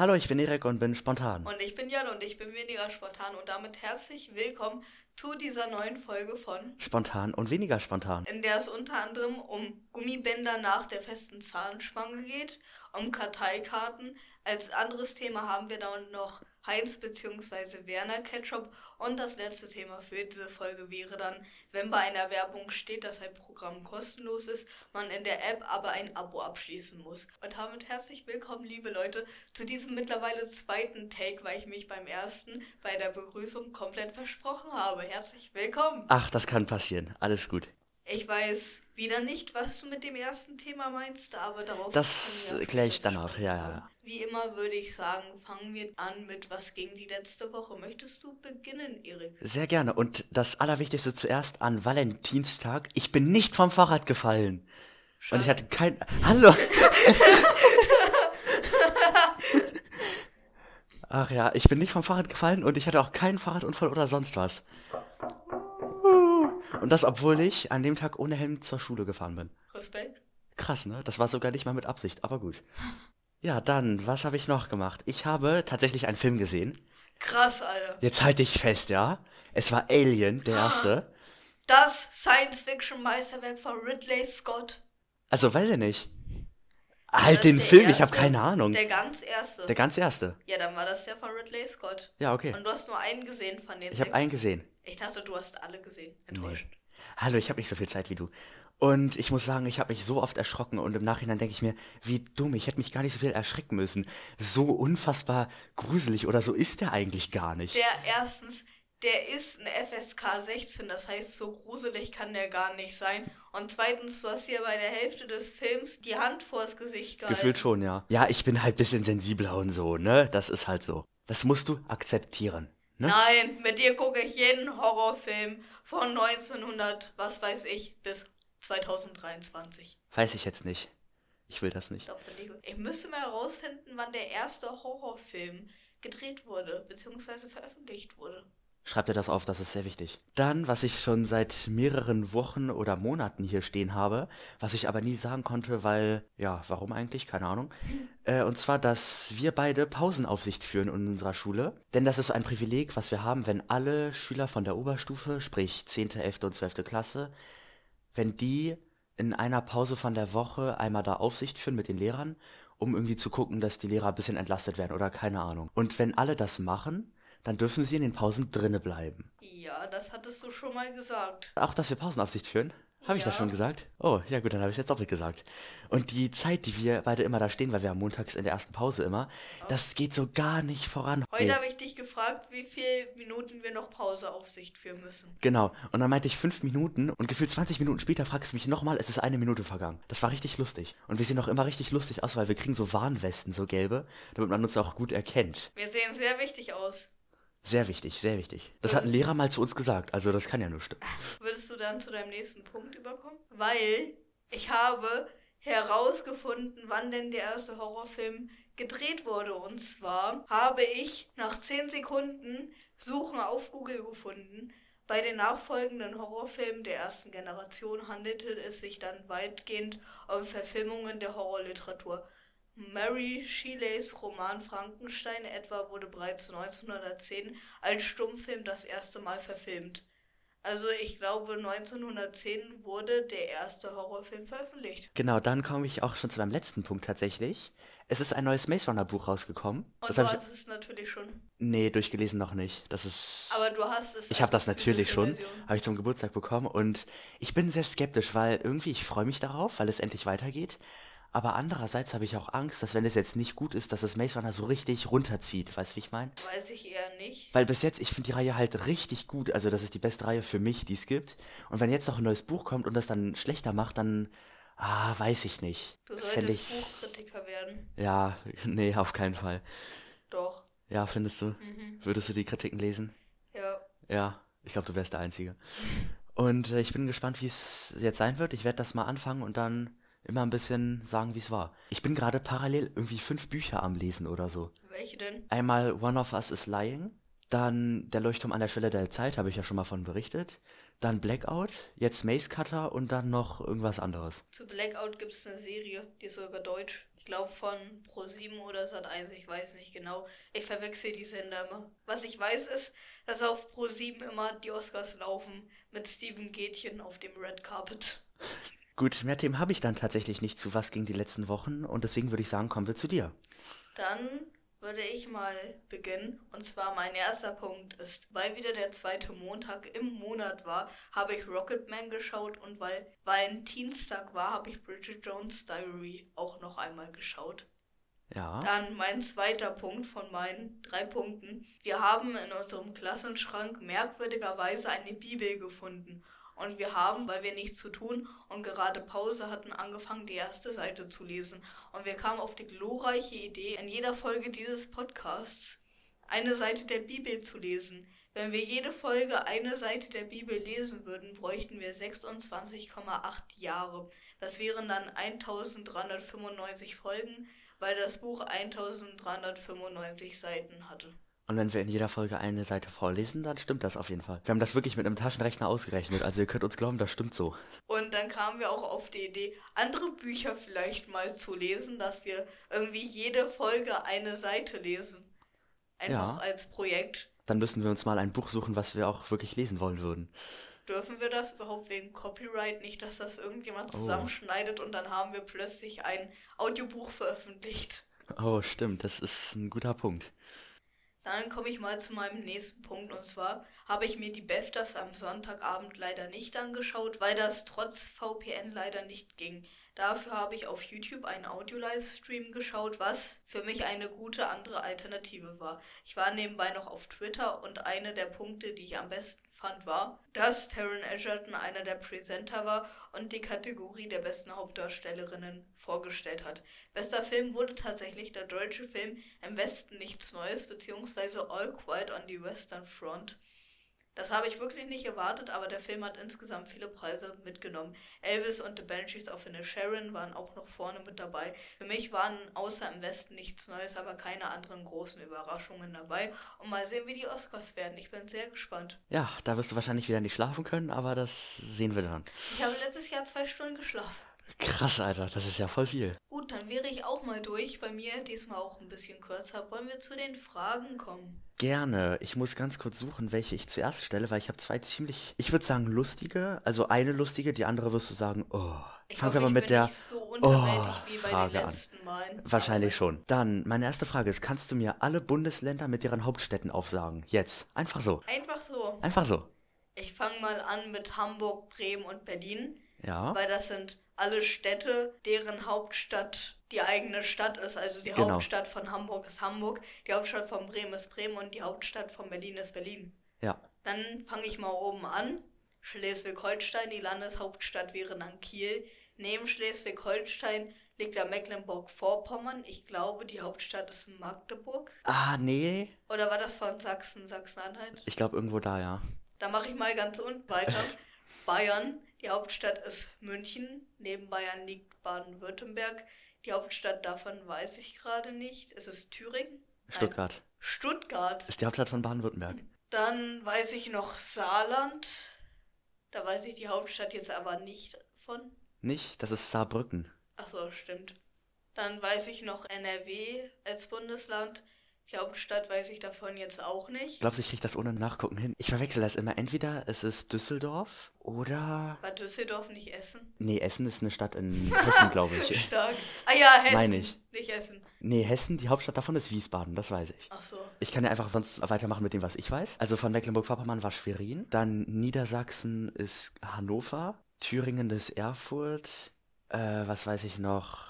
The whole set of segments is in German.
Hallo, ich bin Erik und bin spontan. Und ich bin Jan und ich bin weniger spontan und damit herzlich willkommen zu dieser neuen Folge von Spontan und weniger spontan. In der es unter anderem um Gummibänder nach der festen Zahnspange geht, um Karteikarten. Als anderes Thema haben wir dann noch Heinz bzw. Werner Ketchup. Und das letzte Thema für diese Folge wäre dann, wenn bei einer Werbung steht, dass ein Programm kostenlos ist, man in der App aber ein Abo abschließen muss. Und damit herzlich willkommen, liebe Leute, zu diesem mittlerweile zweiten Take, weil ich mich beim ersten bei der Begrüßung komplett versprochen habe. Herzlich willkommen. Ach, das kann passieren. Alles gut. Ich weiß wieder nicht, was du mit dem ersten Thema meinst, aber darauf. Das kläre ich danach, ja, ja. Wie immer würde ich sagen, fangen wir an mit was gegen die letzte Woche. Möchtest du beginnen, Erik? Sehr gerne. Und das Allerwichtigste zuerst an Valentinstag. Ich bin nicht vom Fahrrad gefallen. Schade. Und ich hatte kein. Hallo! Ach ja, ich bin nicht vom Fahrrad gefallen und ich hatte auch keinen Fahrradunfall oder sonst was. Und das, obwohl ich an dem Tag ohne Helm zur Schule gefahren bin. Respekt. Krass, ne? Das war sogar nicht mal mit Absicht, aber gut. Ja, dann, was habe ich noch gemacht? Ich habe tatsächlich einen Film gesehen. Krass, Alter. Jetzt halte ich fest, ja? Es war Alien, der erste. Das Science-Fiction-Meisterwerk von Ridley Scott. Also, weiß ich nicht. Halt den Film, erste, ich habe keine Ahnung. Der ganz erste. Der ganz erste. Ja, dann war das ja von Ridley Scott. Ja, okay. Und du hast nur einen gesehen von den Ich habe einen gesehen. Ich dachte, du hast alle gesehen. Enttäuscht. Nee. Hallo, ich habe nicht so viel Zeit wie du. Und ich muss sagen, ich habe mich so oft erschrocken und im Nachhinein denke ich mir, wie dumm, ich hätte mich gar nicht so viel erschrecken müssen. So unfassbar gruselig oder so ist der eigentlich gar nicht. Der erstens, der ist ein FSK 16, das heißt, so gruselig kann der gar nicht sein. Und zweitens, du hast hier bei der Hälfte des Films die Hand vors Gesicht gehalten. Gefühlt schon, ja. Ja, ich bin halt bisschen sensibler und so, ne? Das ist halt so. Das musst du akzeptieren. Ne? Nein, mit dir gucke ich jeden Horrorfilm von 1900, was weiß ich, bis 2023. Weiß ich jetzt nicht. Ich will das nicht. Ich müsste mal herausfinden, wann der erste Horrorfilm gedreht wurde, beziehungsweise veröffentlicht wurde. Schreib dir das auf, das ist sehr wichtig. Dann, was ich schon seit mehreren Wochen oder Monaten hier stehen habe, was ich aber nie sagen konnte, weil, ja, warum eigentlich? Keine Ahnung. Äh, und zwar, dass wir beide Pausenaufsicht führen in unserer Schule. Denn das ist ein Privileg, was wir haben, wenn alle Schüler von der Oberstufe, sprich 10., 11. und 12. Klasse, wenn die in einer Pause von der Woche einmal da Aufsicht führen mit den Lehrern, um irgendwie zu gucken, dass die Lehrer ein bisschen entlastet werden oder keine Ahnung. Und wenn alle das machen, dann dürfen sie in den Pausen drinne bleiben. Ja, das hattest du schon mal gesagt. Auch, dass wir Pausenaufsicht führen? Habe ich ja. das schon gesagt? Oh, ja gut, dann habe ich es jetzt doppelt gesagt. Und die Zeit, die wir beide immer da stehen, weil wir haben montags in der ersten Pause immer, oh. das geht so gar nicht voran. Heute nee. habe ich dich gefragt, wie viele Minuten wir noch Pauseaufsicht führen müssen. Genau. Und dann meinte ich fünf Minuten und gefühlt 20 Minuten später fragst du mich nochmal, es ist eine Minute vergangen. Das war richtig lustig. Und wir sehen auch immer richtig lustig aus, weil wir kriegen so Warnwesten, so gelbe, damit man uns auch gut erkennt. Wir sehen sehr wichtig aus. Sehr wichtig, sehr wichtig. Das hat ein Lehrer mal zu uns gesagt, also das kann ja nur stimmen. Würdest du dann zu deinem nächsten Punkt überkommen? Weil ich habe herausgefunden, wann denn der erste Horrorfilm gedreht wurde. Und zwar habe ich nach 10 Sekunden Suchen auf Google gefunden. Bei den nachfolgenden Horrorfilmen der ersten Generation handelte es sich dann weitgehend um Verfilmungen der Horrorliteratur. Mary Sheeleys Roman Frankenstein etwa wurde bereits 1910 als Stummfilm das erste Mal verfilmt. Also ich glaube 1910 wurde der erste Horrorfilm veröffentlicht. Genau, dann komme ich auch schon zu meinem letzten Punkt tatsächlich. Es ist ein neues Maze Runner Buch rausgekommen. Und das du hast ich... es natürlich schon. Nee, durchgelesen noch nicht. Das ist. Aber du hast es. Ich habe das natürlich schon. Habe ich zum Geburtstag bekommen und ich bin sehr skeptisch, weil irgendwie ich freue mich darauf, weil es endlich weitergeht. Aber andererseits habe ich auch Angst, dass wenn es jetzt nicht gut ist, dass es Maze Runner so richtig runterzieht. Weißt du, wie ich meine? Weiß ich eher nicht. Weil bis jetzt, ich finde die Reihe halt richtig gut. Also das ist die beste Reihe für mich, die es gibt. Und wenn jetzt noch ein neues Buch kommt und das dann schlechter macht, dann... Ah, weiß ich nicht. Du solltest ich, Buchkritiker werden. Ja, nee, auf keinen Fall. Doch. Ja, findest du? Mhm. Würdest du die Kritiken lesen? Ja. Ja, ich glaube, du wärst der Einzige. Und äh, ich bin gespannt, wie es jetzt sein wird. Ich werde das mal anfangen und dann immer ein bisschen sagen, wie es war. Ich bin gerade parallel irgendwie fünf Bücher am Lesen oder so. Welche denn? Einmal One of Us is Lying, dann Der Leuchtturm an der Schwelle der Zeit, habe ich ja schon mal von berichtet. Dann Blackout, jetzt Maze Cutter und dann noch irgendwas anderes. Zu Blackout gibt es eine Serie, die ist sogar deutsch. Ich glaube von Pro7 oder Sat1, ich weiß nicht genau. Ich verwechsel die Sender immer. Was ich weiß ist, dass auf Pro7 immer die Oscars laufen mit Steven Gätchen auf dem Red Carpet. Gut, mehr Themen habe ich dann tatsächlich nicht zu was ging die letzten Wochen und deswegen würde ich sagen, kommen wir zu dir. Dann würde ich mal beginnen. Und zwar mein erster Punkt ist, weil wieder der zweite Montag im Monat war, habe ich Rocketman geschaut und weil Valentinstag war, habe ich Bridget Jones Diary auch noch einmal geschaut. Ja. Dann mein zweiter Punkt von meinen drei Punkten. Wir haben in unserem Klassenschrank merkwürdigerweise eine Bibel gefunden. Und wir haben, weil wir nichts zu tun und gerade Pause hatten, angefangen, die erste Seite zu lesen. Und wir kamen auf die glorreiche Idee, in jeder Folge dieses Podcasts eine Seite der Bibel zu lesen. Wenn wir jede Folge eine Seite der Bibel lesen würden, bräuchten wir 26,8 Jahre. Das wären dann 1395 Folgen, weil das Buch 1395 Seiten hatte. Und wenn wir in jeder Folge eine Seite vorlesen, dann stimmt das auf jeden Fall. Wir haben das wirklich mit einem Taschenrechner ausgerechnet, also ihr könnt uns glauben, das stimmt so. Und dann kamen wir auch auf die Idee, andere Bücher vielleicht mal zu lesen, dass wir irgendwie jede Folge eine Seite lesen. Einfach ja. als Projekt. Dann müssen wir uns mal ein Buch suchen, was wir auch wirklich lesen wollen würden. Dürfen wir das überhaupt wegen Copyright nicht, dass das irgendjemand oh. zusammenschneidet oh. und dann haben wir plötzlich ein Audiobuch veröffentlicht? Oh, stimmt, das ist ein guter Punkt. Dann komme ich mal zu meinem nächsten Punkt und zwar habe ich mir die BEFTAs am Sonntagabend leider nicht angeschaut, weil das trotz VPN leider nicht ging. Dafür habe ich auf YouTube einen Audio-Livestream geschaut, was für mich eine gute andere Alternative war. Ich war nebenbei noch auf Twitter und einer der Punkte, die ich am besten fand, war, dass Taron Egerton einer der Presenter war und die Kategorie der besten Hauptdarstellerinnen vorgestellt hat. Bester Film wurde tatsächlich der deutsche Film Im Westen nichts Neues bzw. All Quiet on the Western Front. Das habe ich wirklich nicht erwartet, aber der Film hat insgesamt viele Preise mitgenommen. Elvis und The Banshees of Sharon waren auch noch vorne mit dabei. Für mich waren außer im Westen nichts Neues, aber keine anderen großen Überraschungen dabei. Und mal sehen, wie die Oscars werden. Ich bin sehr gespannt. Ja, da wirst du wahrscheinlich wieder nicht schlafen können, aber das sehen wir dann. Ich habe letztes Jahr zwei Stunden geschlafen. Krass, Alter, das ist ja voll viel. Gut, dann wäre ich auch mal durch. Bei mir diesmal auch ein bisschen kürzer. Wollen wir zu den Fragen kommen? Gerne. Ich muss ganz kurz suchen, welche ich zuerst stelle, weil ich habe zwei ziemlich, ich würde sagen, lustige. Also eine lustige, die andere wirst du sagen, oh. Ich Fangen wir mal mit der so oh, Frage an. Malen. Wahrscheinlich schon. Dann, meine erste Frage ist, kannst du mir alle Bundesländer mit deren Hauptstädten aufsagen? Jetzt. Einfach so. Einfach so. Einfach so. Ich fange mal an mit Hamburg, Bremen und Berlin. Ja. Weil das sind alle Städte, deren Hauptstadt die eigene Stadt ist. Also die genau. Hauptstadt von Hamburg ist Hamburg, die Hauptstadt von Bremen ist Bremen und die Hauptstadt von Berlin ist Berlin. Ja. Dann fange ich mal oben an. Schleswig-Holstein, die Landeshauptstadt wäre dann Kiel. Neben Schleswig-Holstein liegt da Mecklenburg-Vorpommern. Ich glaube, die Hauptstadt ist in Magdeburg. Ah, nee. Oder war das von Sachsen, Sachsen-Anhalt? Ich glaube irgendwo da, ja. Da mache ich mal ganz unten weiter. Bayern. Die Hauptstadt ist München. Neben Bayern liegt Baden-Württemberg. Die Hauptstadt davon weiß ich gerade nicht. Ist es Thüringen? Stuttgart. Nein. Stuttgart. Ist die Hauptstadt von Baden-Württemberg. Dann weiß ich noch Saarland. Da weiß ich die Hauptstadt jetzt aber nicht von. Nicht? Das ist Saarbrücken. Ach so, stimmt. Dann weiß ich noch NRW als Bundesland. Die Hauptstadt weiß ich davon jetzt auch nicht. Glaubst du, ich krieg das ohne Nachgucken hin? Ich verwechsel das immer. Entweder es ist Düsseldorf oder. War Düsseldorf nicht Essen? Nee, Essen ist eine Stadt in Hessen, glaube ich. Stark. Ah ja, Hessen. Meine ich. Nicht Essen. Nee, Hessen, die Hauptstadt davon ist Wiesbaden, das weiß ich. Ach so. Ich kann ja einfach sonst weitermachen mit dem, was ich weiß. Also von Mecklenburg-Vorpommern war Schwerin. Dann Niedersachsen ist Hannover. Thüringen ist Erfurt. Äh, was weiß ich noch?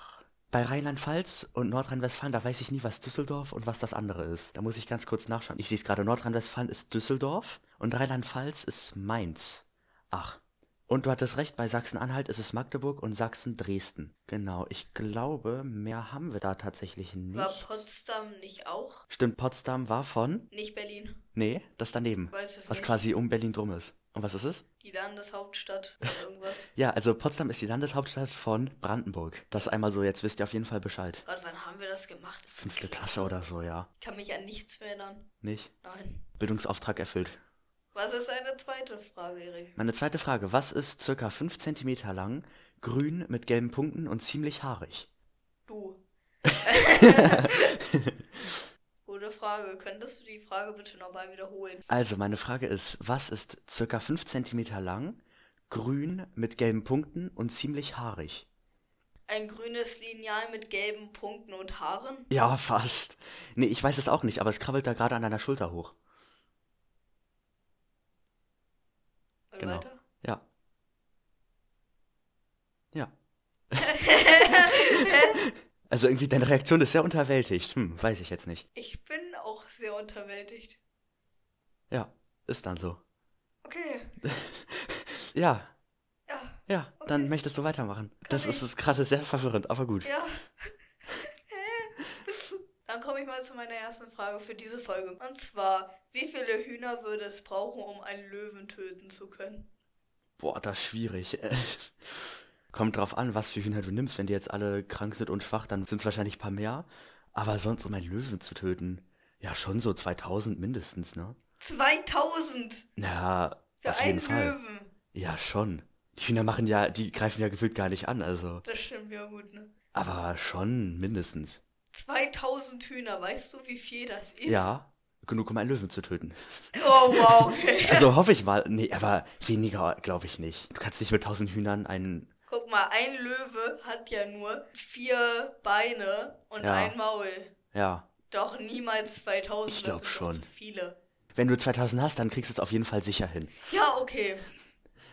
Bei Rheinland-Pfalz und Nordrhein-Westfalen, da weiß ich nie, was Düsseldorf und was das andere ist. Da muss ich ganz kurz nachschauen. Ich sehe es gerade, Nordrhein-Westfalen ist Düsseldorf und Rheinland-Pfalz ist Mainz. Ach. Und du hattest recht, bei Sachsen-Anhalt ist es Magdeburg und Sachsen-Dresden. Genau, ich glaube, mehr haben wir da tatsächlich nicht. War Potsdam nicht auch? Stimmt, Potsdam war von? Nicht Berlin. Nee, das daneben. Weiß es was nicht. quasi um Berlin drum ist. Und was ist es? Die Landeshauptstadt oder irgendwas. ja, also Potsdam ist die Landeshauptstadt von Brandenburg. Das einmal so, jetzt wisst ihr auf jeden Fall Bescheid. Gott, wann haben wir das gemacht? Fünfte Klasse oder so, ja. Ich kann mich an nichts mehr erinnern. Nicht? Nein. Bildungsauftrag erfüllt. Was ist eine zweite Frage, Erik? Meine zweite Frage. Was ist circa 5 cm lang, grün mit gelben Punkten und ziemlich haarig? Du. Gute Frage. Könntest du die Frage bitte nochmal wiederholen? Also, meine Frage ist, was ist circa 5 cm lang, grün mit gelben Punkten und ziemlich haarig? Ein grünes Lineal mit gelben Punkten und Haaren? Ja, fast. Nee, ich weiß es auch nicht, aber es krabbelt da gerade an deiner Schulter hoch. Und Genau. weiter? Ja. Ja. also irgendwie deine Reaktion ist sehr unterwältigt. Hm, weiß ich jetzt nicht. Ich bin auch sehr unterwältigt. Ja, ist dann so. Okay. Ja, Ja. ja, dann möchtest du weitermachen. Das ist, ist gerade sehr verwirrend, aber gut. Ja. Dann komme ich mal zu meiner ersten Frage für diese Folge. Und zwar, wie viele Hühner würde es brauchen, um einen Löwen töten zu können? Boah, das ist schwierig. Kommt drauf an, was für Hühner du nimmst. Wenn die jetzt alle krank sind und schwach, dann sind es wahrscheinlich ein paar mehr. Aber sonst, um einen Löwen zu töten, ja, schon so 2000 mindestens, ne? 2000 Ja, für auf jeden Fall. Löwen. Ja, schon. Die Hühner machen ja, die greifen ja gefühlt gar nicht an, also. Das stimmt ja gut, ne? Aber schon mindestens. 2000 Hühner, weißt du, wie viel das ist? Ja, genug, um einen Löwen zu töten. Oh, wow, okay. Also hoffe ich mal. Nee, aber weniger glaube ich nicht. Du kannst nicht mit 1000 Hühnern einen. Guck mal, ein Löwe hat ja nur vier Beine und Ja. ein Maul. Ja. Doch niemals 2000. Ich glaub das sind schon. viele. Wenn du 2000 hast, dann kriegst du es auf jeden Fall sicher hin. Ja, okay.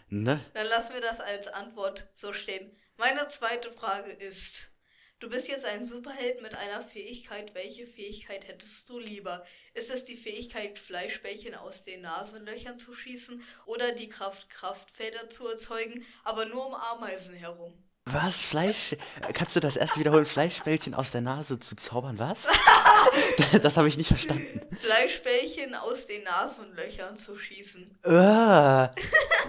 Ne? Dann lassen wir das als Antwort so stehen. Meine zweite Frage ist, du bist jetzt ein Superheld mit einer Fähigkeit. Welche Fähigkeit hättest du lieber? Ist es die Fähigkeit, Fleischbällchen aus den Nasenlöchern zu schießen oder die Kraft, Kraftfelder zu erzeugen, aber nur um Ameisen herum? Was? Fleisch? Kannst du das erste wiederholen? Fleischbällchen aus der Nase zu zaubern? Was? das habe ich nicht verstanden. Fleischbällchen aus den Nasenlöchern zu schießen. Äh,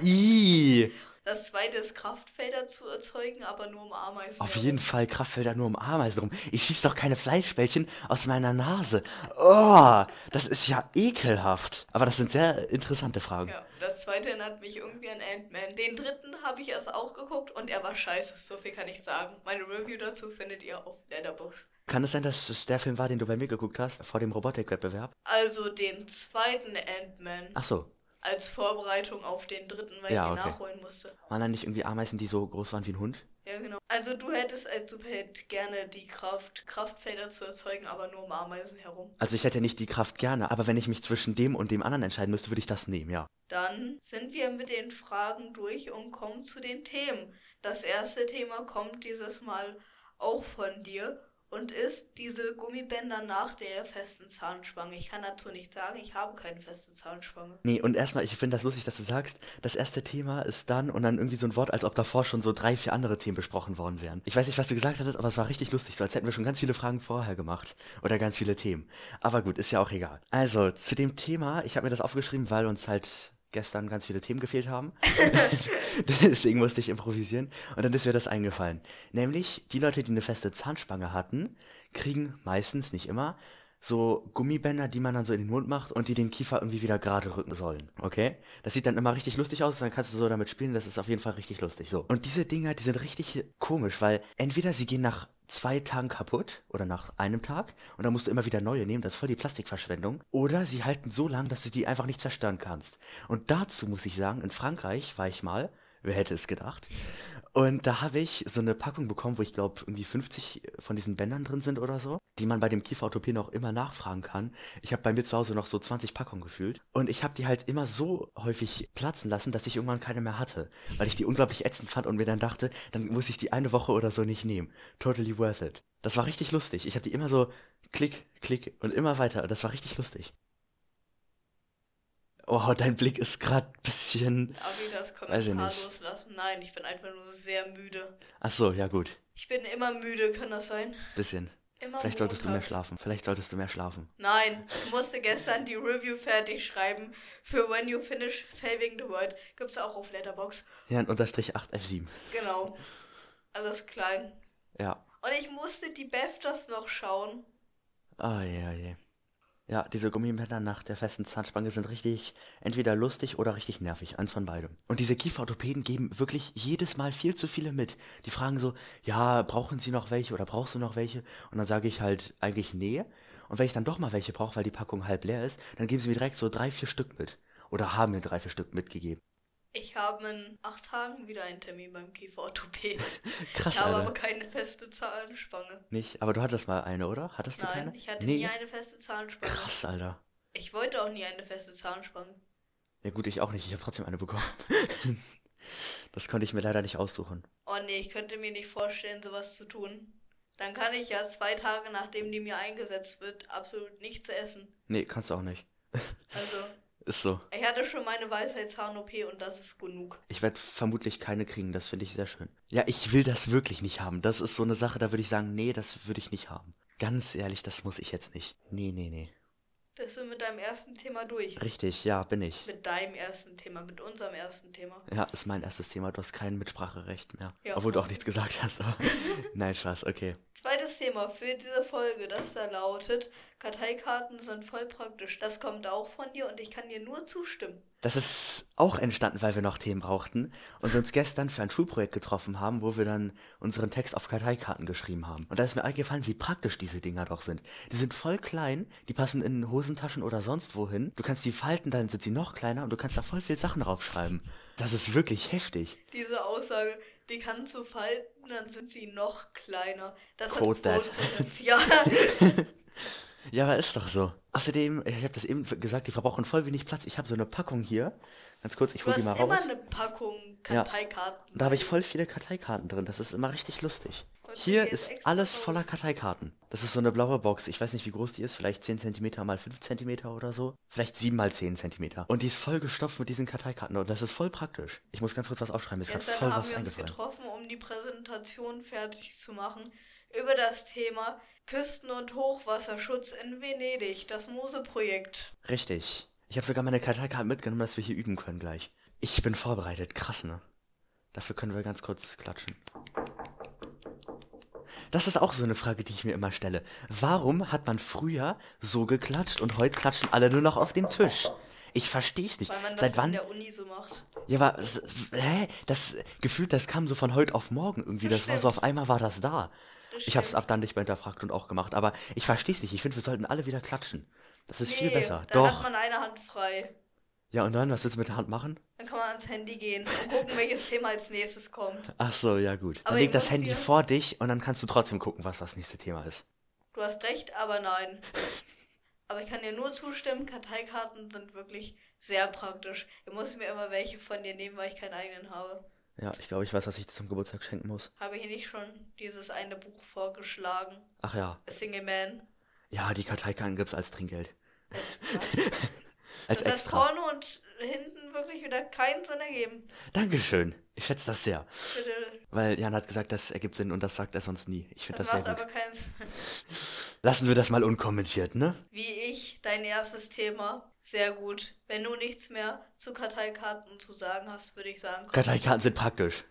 i. Das zweite ist Kraftfelder zu erzeugen, aber nur um Ameisen Auf jeden Fall Kraftfelder nur um Ameisen rum. Ich schieß doch keine Fleischbällchen aus meiner Nase. Oh, das ist ja ekelhaft. Aber das sind sehr interessante Fragen. Ja, das zweite erinnert mich irgendwie an Ant-Man. Den dritten habe ich erst auch geguckt und er war scheiße, so viel kann ich sagen. Meine Review dazu findet ihr auf Letterboxd. Kann es sein, dass es der Film war, den du bei mir geguckt hast, vor dem Robotikwettbewerb? Also den zweiten Ant-Man Ach so. Als Vorbereitung auf den dritten, weil Ja, ich den okay. nachholen musste. Waren da nicht irgendwie Ameisen, die so groß waren wie ein Hund? Ja, genau. Also du hättest als Superheld gerne die Kraft, Kraftfelder zu erzeugen, aber nur um Ameisen herum. Also ich hätte nicht die Kraft gerne, aber wenn ich mich zwischen dem und dem anderen entscheiden müsste, würde ich das nehmen, ja. Dann sind wir mit den Fragen durch und kommen zu den Themen. Das erste Thema kommt dieses Mal auch von dir und ist diese Gummibänder nach der festen Zahnspange. Ich kann dazu nicht sagen, ich habe keine feste Zahnspange. Nee, und erstmal, ich finde das lustig, dass du sagst, das erste Thema ist dann und dann irgendwie so ein Wort, als ob davor schon so drei, vier andere Themen besprochen worden wären. Ich weiß nicht, was du gesagt hattest, aber es war richtig lustig, so als hätten wir schon ganz viele Fragen vorher gemacht. Oder ganz viele Themen. Aber gut, ist ja auch egal. Also, zu dem Thema, ich habe mir das aufgeschrieben, weil uns halt gestern ganz viele Themen gefehlt haben. Deswegen musste ich improvisieren. Und dann ist mir das eingefallen. Nämlich, die Leute, die eine feste Zahnspange hatten, kriegen meistens, nicht immer, so Gummibänder, die man dann so in den Mund macht und die den Kiefer irgendwie wieder gerade rücken sollen. Okay? Das sieht dann immer richtig lustig aus, dann kannst du so damit spielen, das ist auf jeden Fall richtig lustig. So. Und diese Dinger, die sind richtig komisch, weil entweder sie gehen nach zwei Tagen kaputt oder nach einem Tag und dann musst du immer wieder neue nehmen, das ist voll die Plastikverschwendung. Oder sie halten so lang, dass du die einfach nicht zerstören kannst. Und dazu muss ich sagen, in Frankreich war ich mal, wer hätte es gedacht, und da habe ich so eine Packung bekommen, wo ich glaube irgendwie 50 von diesen Bändern drin sind oder so, die man bei dem Kieferorthopäden auch immer nachfragen kann. Ich habe bei mir zu Hause noch so 20 Packungen gefühlt und ich habe die halt immer so häufig platzen lassen, dass ich irgendwann keine mehr hatte, weil ich die unglaublich ätzend fand und mir dann dachte, dann muss ich die eine Woche oder so nicht nehmen. Totally worth it. Das war richtig lustig. Ich habe die immer so klick, klick und immer weiter und das war richtig lustig. Oh, dein Blick ist gerade bisschen. Darf ich das Weiß ich Kommentar nicht. loslassen? Nein, ich bin einfach nur sehr müde. Ach so, ja gut, Ich bin immer müde, kann das sein? bisschen. Immer Vielleicht solltest du mehr schlafen. Vielleicht solltest du mehr schlafen. Nein, ich musste gestern die Review fertig schreiben für When You Finish Saving the World. Gibt's auch auf Letterbox. Ja, ein Unterstrich 8F7. Genau. Alles klein. Ja. Und ich musste die BAFTAs noch schauen. Oh je, oh je. Ja, diese Gummibänder nach der festen Zahnspange sind richtig entweder lustig oder richtig nervig. Eins von beidem. Und diese Kieferorthopäden geben wirklich jedes Mal viel zu viele mit. Die fragen so, ja, brauchen Sie noch welche oder brauchst du noch welche? Und dann sage ich halt eigentlich nee. Und wenn ich dann doch mal welche brauche, weil die Packung halb leer ist, dann geben sie mir direkt so drei, vier Stück mit. Oder haben mir drei, vier Stück mitgegeben. Ich habe in acht Tagen wieder einen Termin beim Kieferorthopäden. Krass, ich habe Alter. aber keine feste Zahnspange. Nicht? Aber du hattest mal eine, oder? Hattest du Nein, keine? ich hatte nie eine feste Zahnspange. Krass, Alter. Ich wollte auch nie eine feste Zahnspange. Ja gut, ich auch nicht. Ich habe trotzdem eine bekommen. das konnte ich mir leider nicht aussuchen. Oh nee, ich könnte mir nicht vorstellen, sowas zu tun. Dann kann ich ja zwei Tage, nachdem die mir eingesetzt wird, absolut nichts essen. Nee, kannst du auch nicht. Also, Ist so. ich hatte schon meine Weisheitszahn-OP und das ist genug. Ich werde vermutlich keine kriegen, das finde ich sehr schön. Ja, ich will das wirklich nicht haben. Das ist so eine Sache, da würde ich sagen, nee, das würde ich nicht haben. Ganz ehrlich, das muss ich jetzt nicht. Nee, nee, nee. Bist du mit deinem ersten Thema durch? Richtig, ja, bin ich. Mit deinem ersten Thema, mit unserem ersten Thema. Ja, ist mein erstes Thema. Du hast kein Mitspracherecht mehr. Ja. Obwohl du auch nichts gesagt hast. Aber Nein, Spaß, okay. Zweites Thema für diese Folge, das da lautet, Karteikarten sind voll praktisch. Das kommt auch von dir und ich kann dir nur zustimmen. Das ist auch entstanden, weil wir noch Themen brauchten und wir uns gestern für ein Schulprojekt getroffen haben, wo wir dann unseren Text auf Karteikarten geschrieben haben. Und da ist mir eingefallen, wie praktisch diese Dinger doch sind. Die sind voll klein, die passen in Hosentaschen oder sonst wohin. Du kannst die falten, dann sind sie noch kleiner und du kannst da voll viel Sachen draufschreiben. Das ist wirklich heftig. Diese Aussage, die kannst du falten, dann sind sie noch kleiner. Das hat that. Quote-Potenzial. Ja, aber ist doch so. Außerdem, ich habe das eben gesagt, die verbrauchen voll wenig Platz. Ich habe so eine Packung hier. Ganz kurz, ich Du hol hast die mal immer raus. eine Packung Ja. Karteikarten. Und da habe ich voll viele Karteikarten drin. Das ist immer richtig lustig. Hier ist alles voller Karteikarten. Das ist so eine blaue Box. Ich weiß nicht, wie groß die ist. Vielleicht 10 cm mal 5 cm oder so. Vielleicht 7 mal 10 cm. Und die ist voll gestopft mit diesen Karteikarten. Und das ist voll praktisch. Ich muss ganz kurz was aufschreiben. Mir ist gerade voll haben was wir uns eingefallen. getroffen, um die Präsentation fertig zu machen über das Thema Küsten- und Hochwasserschutz in Venedig, das Mose-Projekt. Richtig. Ich habe sogar meine Karteikarten mitgenommen, dass wir hier üben können gleich. Ich bin vorbereitet. Krass, ne? Dafür können wir ganz kurz klatschen. Das ist auch so eine Frage, die ich mir immer stelle. Warum hat man früher so geklatscht und heute klatschen alle nur noch auf dem Tisch? Ich versteh's nicht. Weil man das Seit in wann? der Uni so macht. Ja, aber hä? Das gefühlt, das kam so von heute auf morgen irgendwie. Das, Das war so auf einmal war das da. Das Ich hab's ab dann nicht mehr hinterfragt und auch gemacht. Aber ich versteh's nicht. Ich finde, wir sollten alle wieder klatschen. Das ist viel Nee, besser. Dann Doch. hat man eine Hand frei. Ja, und dann, was willst du mit der Hand machen? Dann kann man ans Handy gehen und gucken, welches Thema als nächstes kommt. Ach so, ja gut. Dann Aber leg ich das Handy vor dich und dann kannst du trotzdem gucken, was das nächste Thema ist. Du hast recht, aber nein. Aber ich kann dir nur zustimmen, Karteikarten sind wirklich sehr praktisch. Ich muss mir immer welche von dir nehmen, weil ich keinen eigenen habe. Ja, ich glaube, ich weiß, was ich dir zum Geburtstag schenken muss. Habe ich nicht schon dieses eine Buch vorgeschlagen? Ach ja. A Single Man. Ja, die Karteikarten gibt's als Trinkgeld. Das Als hat extra. vorne und hinten wirklich wieder keinen Sinn ergeben. Dankeschön. Ich schätze das sehr. Bitte. Weil Jan hat gesagt, das ergibt Sinn und das sagt er sonst nie. Ich finde Das, das, sehr macht gut. aber keinen Sinn. Lassen wir das mal unkommentiert, ne? Wie ich, dein erstes Thema. Sehr gut. Wenn du nichts mehr zu Karteikarten zu sagen hast, würde ich sagen, Karteikarten sind praktisch.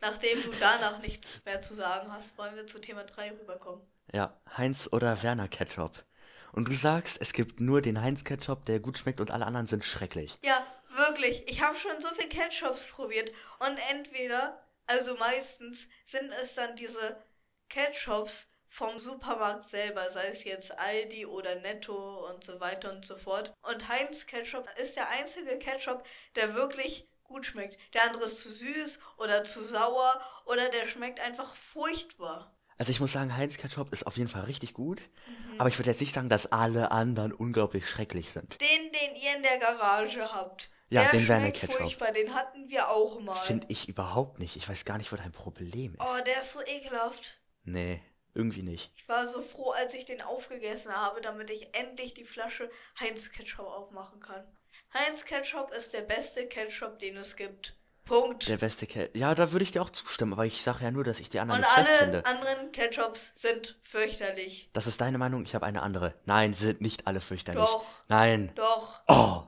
nachdem du danach nichts mehr zu sagen hast, wollen wir zu Thema 3 rüberkommen. Ja, Heinz oder Werner Ketchup. Und du sagst, es gibt nur den Heinz Ketchup, der gut schmeckt und alle anderen sind schrecklich. Ja, wirklich. Ich habe schon so viel Ketchups probiert. Und entweder, also meistens, sind es dann diese Ketchups vom Supermarkt selber, sei es jetzt Aldi oder Netto und so weiter und so fort. Und Heinz Ketchup ist der einzige Ketchup, der wirklich gut schmeckt. Der andere ist zu süß oder zu sauer oder der schmeckt einfach furchtbar. Also ich muss sagen, Heinz Ketchup ist auf jeden Fall richtig gut. Mhm. Aber ich würde jetzt nicht sagen, dass alle anderen unglaublich schrecklich sind. Den, den ihr in der Garage habt. Ja, der den Werner Ketchup. furchtbar, den hatten wir auch mal. Finde ich überhaupt nicht. Ich weiß gar nicht, wo dein Problem ist. Oh, der ist so ekelhaft. Nee, irgendwie nicht. Ich war so froh, als ich den aufgegessen habe, damit ich endlich die Flasche Heinz Ketchup aufmachen kann. Heinz Ketchup ist der beste Ketchup, den es gibt. Punkt. Der beste Ketchup. Ja, da würde ich dir auch zustimmen, aber ich sage ja nur, dass ich die anderen Und nicht schlecht alle finde. anderen Ketchups sind fürchterlich. Das ist deine Meinung, ich habe eine andere. Nein, sie sind nicht alle fürchterlich. Doch. Nein. Doch, Oh.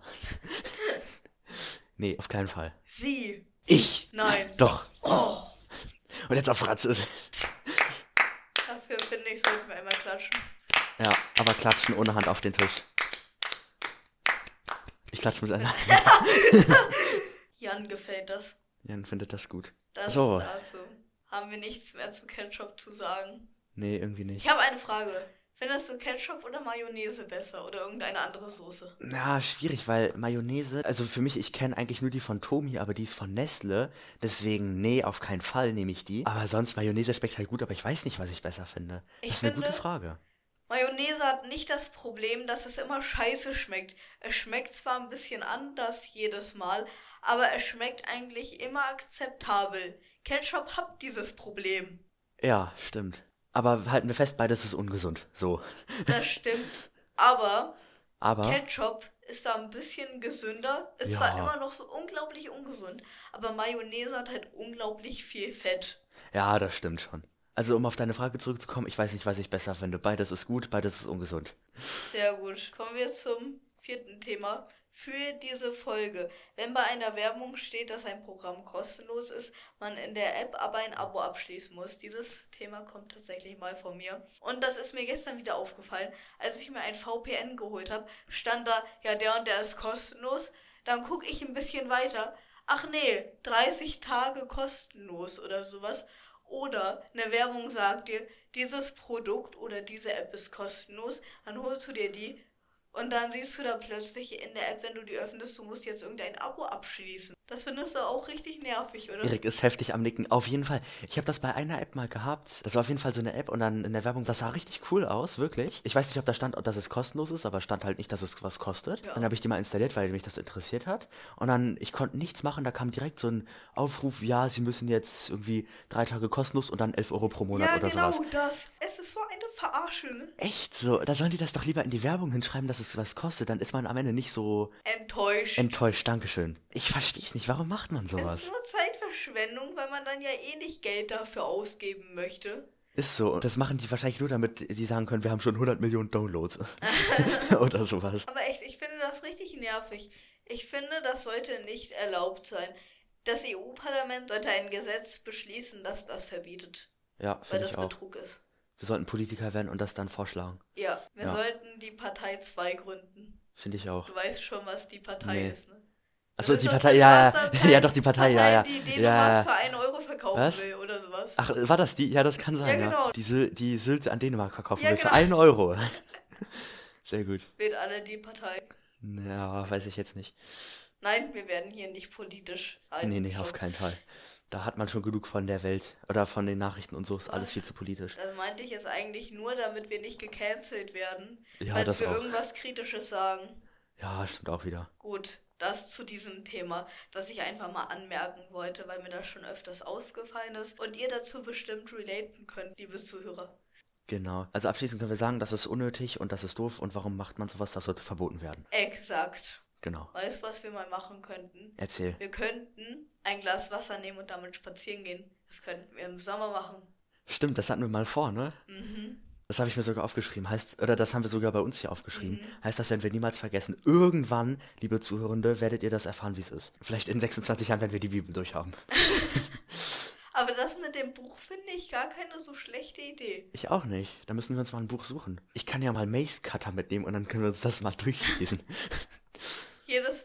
nee, auf keinen Fall. sie. Ich. Nein. Doch. Oh. Und jetzt auf Französisch. Dafür finde ich, sollten wir einmal klatschen. Ja, aber klatschen ohne Hand auf den Tisch. Ich klatsche mit einer. Jan gefällt das. Jan findet das gut. Das So. dazu. Haben wir nichts mehr zu Ketchup zu sagen. Nee, irgendwie nicht. Ich habe eine Frage. Findest du Ketchup oder Mayonnaise besser oder irgendeine andere Soße? Ja, schwierig, weil Mayonnaise, also für mich, ich kenne eigentlich nur die von Tomi, aber die ist von Nestle. Deswegen, nee, auf keinen Fall nehme ich die. Aber sonst, Mayonnaise schmeckt halt gut, aber ich weiß nicht, was ich besser finde. Ich das ist eine finde- gute Frage. Mayonnaise hat nicht das Problem, dass es immer scheiße schmeckt. Es schmeckt zwar ein bisschen anders jedes Mal, aber es schmeckt eigentlich immer akzeptabel. Ketchup hat dieses Problem. Ja, stimmt. Aber halten wir fest, beides ist ungesund. So. Das stimmt. Aber Aber, Ketchup ist da ein bisschen gesünder. Ist Ja. zwar immer noch so unglaublich ungesund, aber Mayonnaise hat halt unglaublich viel Fett. ja, das stimmt schon. Also, um auf deine Frage zurückzukommen, ich weiß nicht, was ich besser finde. Beides ist gut, beides ist ungesund. Sehr gut. Kommen wir zum vierten Thema für diese Folge. Wenn bei einer Werbung steht, dass ein Programm kostenlos ist, man in der App aber ein Abo abschließen muss. Dieses Thema kommt tatsächlich mal von mir. Und das ist mir gestern wieder aufgefallen. Als ich mir ein VPN geholt habe, stand da, ja, der und der ist kostenlos. Dann gucke ich ein bisschen weiter. Ach nee, 30 Tage kostenlos oder sowas. Oder eine Werbung sagt dir, dieses Produkt oder diese App ist kostenlos, dann holst du dir die und dann siehst du da plötzlich in der App, wenn du die öffnest, du musst jetzt irgendein Abo abschließen. Das findest du auch richtig nervig, oder? Erik ist heftig am Nicken. Auf jeden Fall. Ich habe das bei einer App mal gehabt. Das war auf jeden Fall so eine App und dann in der Werbung, das sah richtig cool aus, wirklich. Ich weiß nicht, ob da stand, dass es kostenlos ist, aber stand halt nicht, dass es was kostet. Ja. Dann habe ich die mal installiert, weil mich das interessiert hat. Und dann, ich konnte nichts machen, da kam direkt so ein Aufruf, ja, sie müssen jetzt irgendwie drei Tage kostenlos und dann 11 Euro pro Monat ja, oder genau sowas. das. Es ist so eine Verarsche, ne? Echt so? Da sollen die das doch lieber in die Werbung hinschreiben, dass es was kostet. Dann ist man am Ende nicht so Enttäuscht. enttäuscht. Dankeschön. Ich verstehe es nicht. Warum macht man es sowas? ist nur Zeitverschwendung, weil man dann ja eh nicht Geld dafür ausgeben möchte. Ist so. Und das machen die wahrscheinlich nur, damit die sagen können, wir haben schon 100 Millionen Downloads. Oder sowas. Aber echt, ich finde das richtig nervig. Ich finde, das sollte nicht erlaubt sein. Das EU-Parlament sollte ein Gesetz beschließen, das das verbietet. Ja, Weil das ich auch. Betrug ist. Wir sollten Politiker werden und das dann vorschlagen. Ja, wir Ja. sollten die Partei 2 gründen. Finde ich auch. Du weißt schon, was die Partei Nee. ist, ne? Achso, die Partei, ja, ja. Ja, doch, die Partei, ja, ja. Die Ja, Dänemark ja. für 1 Euro verkaufen Was? will oder sowas. Ach, war das die? Ja, das kann sein, Ja, ja. genau. Die, Syl die Sylt an Dänemark verkaufen Ja, will für genau. 1 Euro. Sehr gut. Wählt alle die Partei. Ja, weiß ich jetzt nicht. Nein, wir werden hier nicht politisch. Nee, nee, auf keinen Fall. Da hat man schon genug von der Welt. Oder von den Nachrichten und so, ist alles viel zu politisch. Das meinte ich jetzt eigentlich nur, damit wir nicht gecancelt werden, Ja, falls wir auch. irgendwas Kritisches sagen. Ja, stimmt auch wieder. Gut, das zu diesem Thema, das ich einfach mal anmerken wollte, weil mir das schon öfters aufgefallen ist und ihr dazu bestimmt relaten könnt, liebe Zuhörer. Genau. Also abschließend können wir sagen, das ist unnötig und das ist doof und warum macht man sowas, das sollte verboten werden. Exakt. Genau. Weißt du, was wir mal machen könnten? Erzähl. Wir könnten ein Glas Wasser nehmen und damit spazieren gehen. Das könnten wir im Sommer machen. Stimmt, das hatten wir mal vor, ne? Mhm. Das habe ich mir sogar aufgeschrieben. Heißt, oder das haben wir sogar bei uns hier aufgeschrieben. Mhm. Heißt, das werden wir niemals vergessen. Irgendwann, liebe Zuhörende, werdet ihr das erfahren, wie es ist. Vielleicht in 26 Jahren, wenn wir die Bibel durchhaben. Aber das mit dem Buch finde ich gar keine so schlechte Idee. Ich auch nicht. Da müssen wir uns mal ein Buch suchen. Ich kann ja mal Mace Cutter mitnehmen und dann können wir uns das mal durchlesen.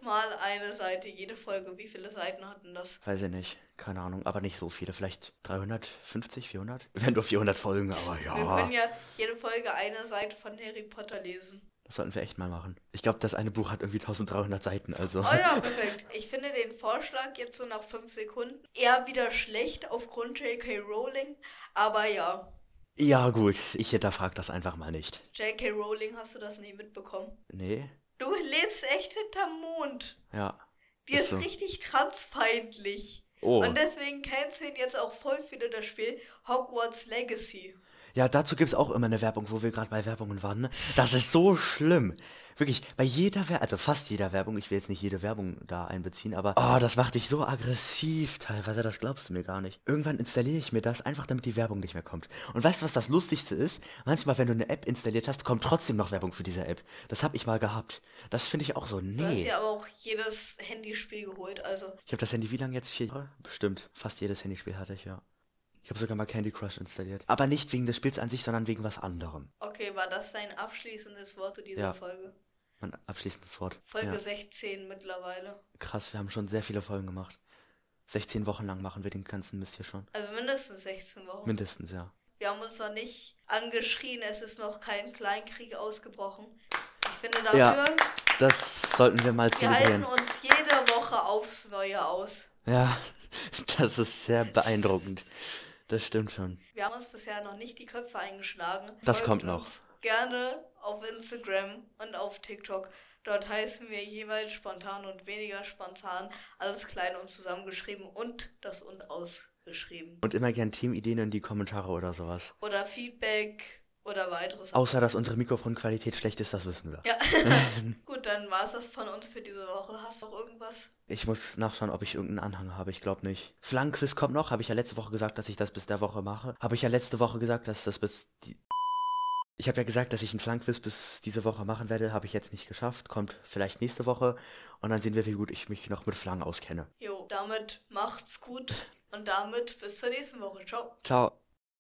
Mal eine Seite, jede Folge. Wie viele Seiten hatten das? Weiß ich nicht. Keine Ahnung. Aber nicht so viele. Vielleicht 350, 400? Wir werden nur 400 Folgen, aber Wir ja. können ja jede Folge eine Seite von Harry Potter lesen. Das sollten wir echt mal machen. Ich glaube, das eine Buch hat irgendwie 1300 Seiten, also. Oh ja, perfekt. Ich finde den Vorschlag jetzt so nach fünf Sekunden eher wieder schlecht aufgrund J.K. Rowling. Aber ja, Ja, gut. Ich hinterfrag das einfach mal nicht. J.K. Rowling hast du das nie mitbekommen. Nee? Du lebst echt hinterm Mond. Ja. Die Ist ist so. richtig transfeindlich. Oh. Und deswegen canceln jetzt auch voll viele das Spiel Hogwarts Legacy. Ja, dazu gibt's auch immer eine Werbung, wo wir gerade bei Werbungen waren. Ne? Das ist so schlimm. Wirklich, bei jeder Werbung, also fast jeder Werbung, ich will jetzt nicht jede Werbung da einbeziehen, aber oh, das macht dich so aggressiv teilweise, das glaubst du mir gar nicht. Irgendwann installiere ich mir das, einfach damit die Werbung nicht mehr kommt. Und weißt du, was das Lustigste ist? Manchmal, wenn du eine App installiert hast, kommt trotzdem noch Werbung für diese App. Das habe ich mal gehabt. Das finde ich auch so, Du hast nee. ja aber auch jedes Handyspiel geholt, also. Ich habe das Handy wie lange jetzt? Vier Jahre? Bestimmt. Fast jedes Handyspiel hatte ich, ja. Ich habe sogar mal Candy Crush installiert. Aber nicht wegen des Spiels an sich, sondern wegen was anderem. Okay, war das dein abschließendes Wort zu dieser Ja. Folge? Mein abschließendes Wort. Folge Ja. 16 mittlerweile. Krass, wir haben schon sehr viele Folgen gemacht. 16 Wochen lang machen wir den ganzen Mist hier schon. Also mindestens 16 Wochen. Mindestens, ja. Wir haben uns noch nicht angeschrien, es ist noch kein Kleinkrieg ausgebrochen. Ich finde dafür, Ja, Das sollten wir mal wir halten zelebrieren. uns jede Woche aufs Neue aus. Ja, das ist sehr beeindruckend. Das stimmt schon. Wir haben uns bisher noch nicht die Köpfe eingeschlagen. Das Folgt kommt noch. Gerne auf Instagram und auf TikTok. Dort heißen wir jeweils spontan und weniger spontan. Alles klein und zusammengeschrieben und das und ausgeschrieben. Und immer gern Teamideen in die Kommentare oder sowas. Oder Feedback oder weiteres. Außer, dass unsere Mikrofonqualität schlecht ist, das wissen wir. Ja. Gut, dann war es das von uns für diese Woche. Hast du noch irgendwas? Ich muss nachschauen, ob ich irgendeinen Anhang habe. Ich glaube nicht. Flankquiz kommt noch. Habe ich ja letzte Woche gesagt, dass ich das bis der Woche mache. Habe ich ja letzte Woche gesagt, dass das bis die. Ich habe ja gesagt, dass ich einen Flankquiz bis diese Woche machen werde. Habe ich jetzt nicht geschafft. Kommt vielleicht nächste Woche. Und dann sehen wir, wie gut ich mich noch mit Flangen auskenne. Jo, damit macht's gut und damit bis zur nächsten Woche. Ciao. Ciao.